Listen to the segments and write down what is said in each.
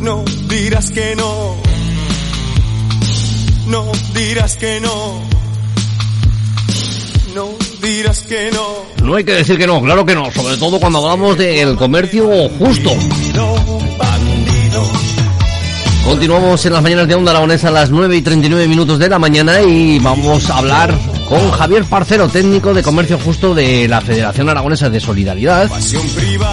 No dirás que no. No dirás que no. No dirás que no. No hay que decir que no, claro que no, sobre todo cuando hablamos del comercio justo. Continuamos en las mañanas de Onda Aragonesa a las 9 y 39 minutos de la mañana y vamos a hablar con Javier Parcero, técnico de comercio justo de la Federación Aragonesa de Solidaridad,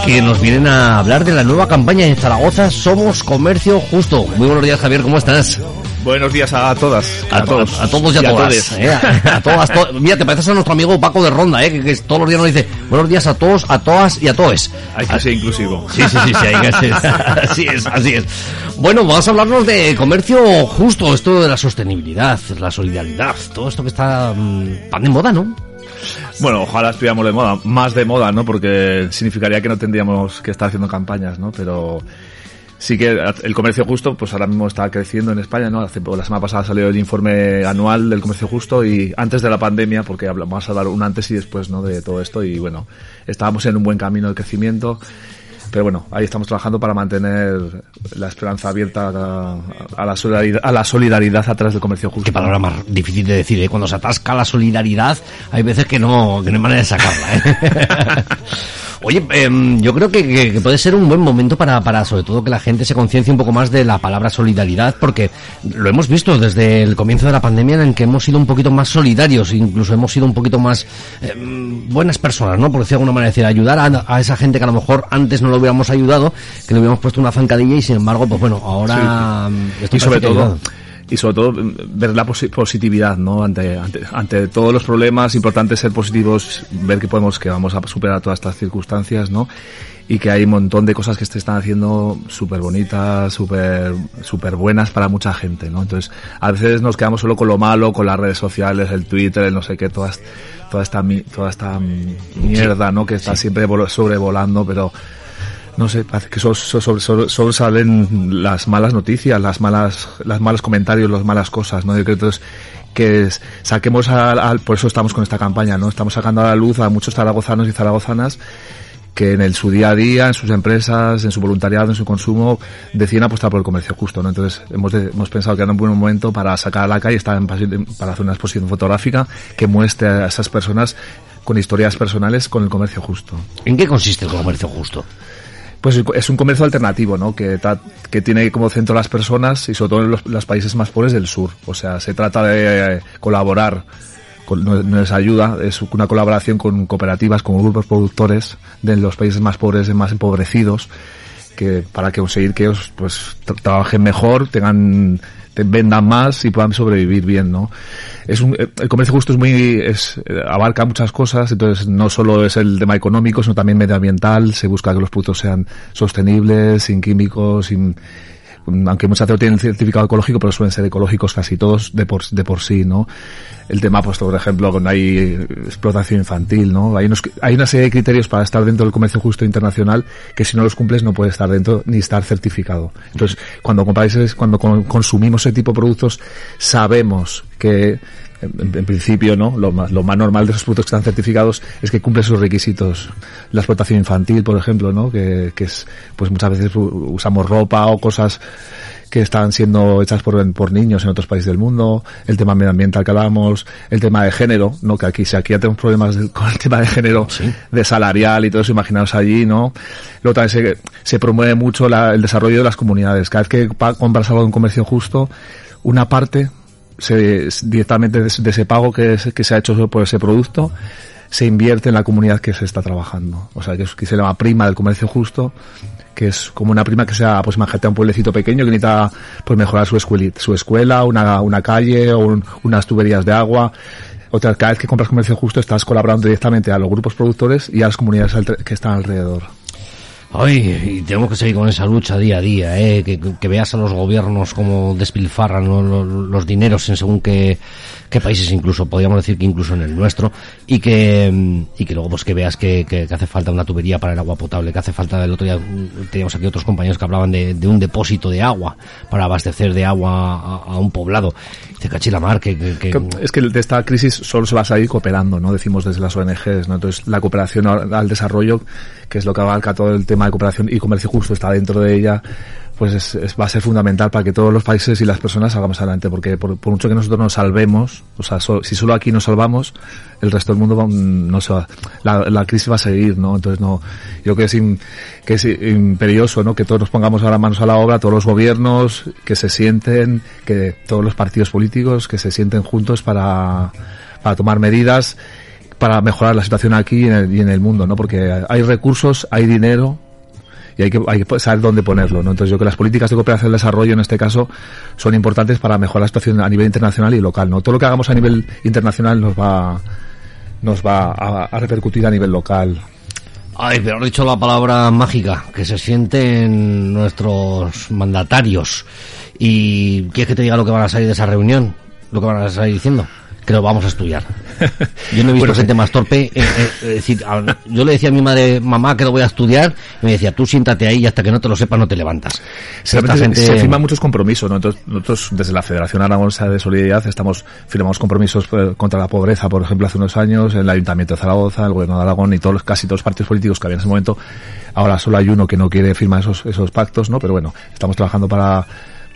que nos vienen a hablar de la nueva campaña en Zaragoza, Somos Comercio Justo. Muy buenos días, Javier, ¿cómo estás? Buenos días a todas. A, todos, a todos y a, todas. todes. ¿eh? A, a todas, to- Mira, te pareces a nuestro amigo Paco de Ronda, ¿eh? que, que todos los días nos dice buenos días a todos, a todas y a todos. Hay que ser inclusivo. Sí, sí, sí, sí, hay que ser. así es, así es. Bueno, vamos a hablarnos de comercio justo, esto de la sostenibilidad, la solidaridad, todo esto que está mm, tan de moda, ¿no? Bueno, ojalá estuviéramos de moda, más de moda, ¿no? Porque significaría que no tendríamos que estar haciendo campañas, ¿no? Pero sí que el comercio justo, pues ahora mismo está creciendo en España, ¿no? Hace, la semana pasada salió el informe anual del comercio justo y antes de la pandemia, porque vamos a hablar un antes y después, ¿no? De todo esto y bueno, estábamos en un buen camino de crecimiento. Pero bueno, ahí estamos trabajando para mantener la esperanza abierta a, a la solidaridad, a la solidaridad a través del comercio justo. Qué palabra más difícil de decir, ¿eh? Cuando se atasca la solidaridad, hay veces que no, que no hay manera de sacarla, ¿eh? Oye, em, yo creo que, que- que puede ser un buen momento para, para, sobre todo, que la gente se conciencie un poco más de la palabra solidaridad, porque lo hemos visto desde el comienzo de la pandemia en el que hemos sido un poquito más solidarios, incluso hemos sido un poquito más em, buenas personas, ¿no? Por decir de alguna manera, es decir, ayudar a, a esa gente que a lo mejor antes no lo hubiéramos ayudado, que le hubiéramos puesto una zancadilla y sin embargo, pues bueno, ahora... mm, esto y sobre todo ayudado. Y sobre todo mm, ver la posi- positividad no ante, ante ante todos los problemas importante ser positivos ver que podemos que vamos a superar todas estas circunstancias no y que hay un montón de cosas que se están haciendo súper bonitas, súper súper buenas para mucha gente, ¿no? Entonces, a veces nos quedamos solo con lo malo, con las redes sociales, el Twitter, el no sé qué, todas, toda esta, toda esta mierda, ¿no? Que está siempre vol- sobrevolando, pero no sé, que solo, solo, solo- salen las malas noticias, las malas, las malos comentarios, las malas cosas, ¿no? Yo creo que es- saquemos al, al- por eso estamos con esta campaña, ¿no? Estamos sacando a la luz a muchos zaragozanos y zaragozanas que en el, su día a día, en sus empresas, en su voluntariado, en su consumo, deciden apostar por el comercio justo, ¿no? Entonces, hemos, de- hemos pensado que era un buen momento para sacar a la calle, estar en para hacer una exposición fotográfica que muestre a esas personas con historias personales con el comercio justo. ¿En qué consiste el comercio justo? Pues es un comercio alternativo, ¿no? Que, que tiene como centro las personas y sobre todo en los, los países más pobres del sur. O sea, se trata de eh, colaborar, con, no, no es ayuda, es una colaboración con cooperativas, con grupos productores de los países más pobres, más empobrecidos, que para conseguir que ellos pues tra- trabajen mejor, tengan te- vendan más y puedan sobrevivir bien, ¿no? Es un, eh, el comercio justo es muy, es, eh, abarca muchas cosas, entonces no solo es el tema económico, sino también medioambiental, se busca que los productos sean sostenibles, sin químicos, sin, aunque muchas veces tienen certificado ecológico, pero suelen ser ecológicos casi todos de por, de por sí, ¿no? El tema, pues, por ejemplo, cuando hay eh, explotación infantil, ¿no? Hay, unos, hay una serie de criterios para estar dentro del comercio justo internacional que si no los cumples no puedes estar dentro ni estar certificado. Entonces, cuando compráis, cuando con- consumimos ese tipo de productos, sabemos que en, en principio, ¿no? Lo más, lo más normal de esos productos que están certificados es que cumplen sus requisitos. La explotación infantil, por ejemplo, ¿no? Que, que es, pues muchas veces usamos ropa o cosas que están siendo hechas por, por niños en otros países del mundo, el tema medioambiental que hablamos, el tema de género, ¿no? Que aquí, si aquí ya tenemos problemas del- con el tema de género, de salarial y todo eso, imaginaos allí, ¿no? Luego también se, se promueve mucho la- el desarrollo de las comunidades. Cada vez que compras algo en comercio justo, una parte se, directamente de, ese- pago que, que se ha hecho por ese producto se invierte en la comunidad que se está trabajando. O sea, que, es- que se llama prima del comercio justo, que es como una prima que sea, pues imagínate un pueblecito pequeño que necesita pues mejorar su, escueli- su escuela, una, una calle o un- unas tuberías de agua. Otra, cada vez que compras comercio justo estás colaborando directamente a los grupos productores y a las comunidades que están alrededor. Ay, y tenemos que seguir con esa lucha día a día, ¿eh? que, que veas a los gobiernos como despilfarran los, los, dineros en según qué, qué, países, incluso podríamos decir que incluso en el nuestro, y que, y que luego pues que veas que, que, hace falta una tubería para el agua potable, que hace falta, el otro día teníamos aquí otros compañeros que hablaban de, de un depósito de agua para abastecer de agua a, un poblado. Dice Cachilamar que, que, Es que de esta crisis solo se va a salir cooperando, ¿no? Decimos desde las ONGs, ¿no? Entonces la cooperación al desarrollo, que es lo que abarca todo el tema de cooperación y comercio justo está dentro de ella, pues es, es, va a ser fundamental para que todos los países y las personas salgamos adelante, porque por, por mucho que nosotros nos salvemos, o sea, so, si solo aquí nos salvamos, el resto del mundo va, no se va, la, la, crisis va a seguir, ¿no? Entonces no, yo creo que es, imperioso, ¿no? Que todos nos pongamos ahora manos a la obra, todos los gobiernos, que se sienten, que todos los partidos políticos, que se sienten juntos para, tomar medidas para mejorar la situación aquí en, el, y en el mundo, ¿no? Porque hay recursos, hay dinero, y hay que, hay que saber dónde ponerlo. ¿no? Entonces yo creo que las políticas de cooperación y desarrollo en este caso son importantes para mejorar la situación a nivel internacional y local. ¿no? Todo lo que hagamos a nivel internacional nos va, nos va a, a repercutir a nivel local. Ay, pero has dicho la palabra mágica, que se sienten nuestros mandatarios. ¿Y quieres que te diga lo que van a salir de esa reunión? Lo que van a salir diciendo que lo vamos a estudiar. Yo no he visto bueno, gente más torpe. Eh, eh, decir, yo le decía a mi madre, mamá, que lo voy a estudiar, y me decía, tú siéntate ahí y hasta que no te lo sepas no te levantas. Se, gente... se firman muchos compromisos, ¿no? Entonces, nosotros desde la Federación Aragonesa de Solidaridad estamos firmamos compromisos eh, contra la pobreza, por ejemplo, hace unos años, el Ayuntamiento de Zaragoza, el Gobierno de Aragón y todos casi todos los partidos políticos que había en ese momento. Ahora solo hay uno que no quiere firmar esos, esos pactos, ¿no? Pero bueno, estamos trabajando para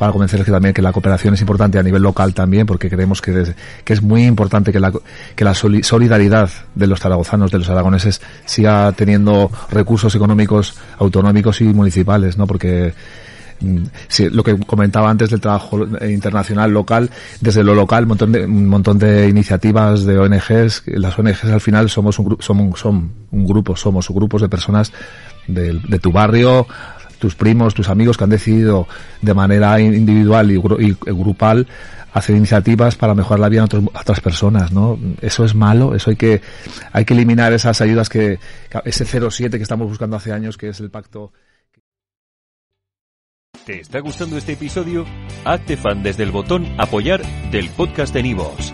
para convencerles que también que la cooperación es importante a nivel local también, porque creemos que es, que es muy importante que la, que la solidaridad de los zaragozanos, de los aragoneses, siga teniendo recursos económicos autonómicos y municipales, ¿no? Porque Sí, lo que comentaba antes del trabajo internacional local, desde lo local, un montón de, un montón de iniciativas de ONGs, las ONGs al final somos un, somos, son un grupo, somos grupos de personas de, de tu barrio, tus primos, tus amigos que han decidido de manera individual y, y grupal hacer iniciativas para mejorar la vida de otras personas, ¿no? Eso es malo, eso hay que, hay que eliminar esas ayudas que, ese 07 que estamos buscando hace años, que es el pacto. ¿Te está gustando este episodio? Hazte fan desde el botón apoyar del podcast de Nivos.